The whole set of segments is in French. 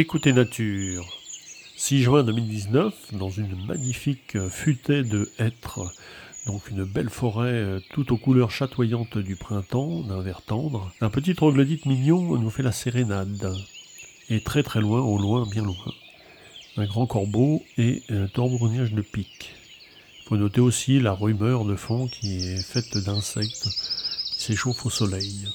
Écoutez Nature. 6 juin 2019, dans une magnifique futaie de hêtres, donc une belle forêt euh, tout aux couleurs chatoyantes du printemps, d'un vert tendre, un petit troglodyte mignon nous fait la sérénade. Et très très loin, au loin, bien loin, un grand corbeau et un torbronniage de pique. Il faut noter aussi la rumeur de fond qui est faite d'insectes qui s'échauffent au soleil.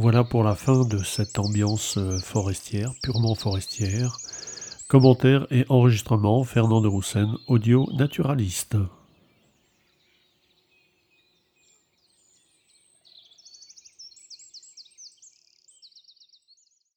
Voilà pour la fin de cette ambiance euh, forestière, purement forestière. Commentaire et enregistrement, Fernand de Roussen, audio naturaliste.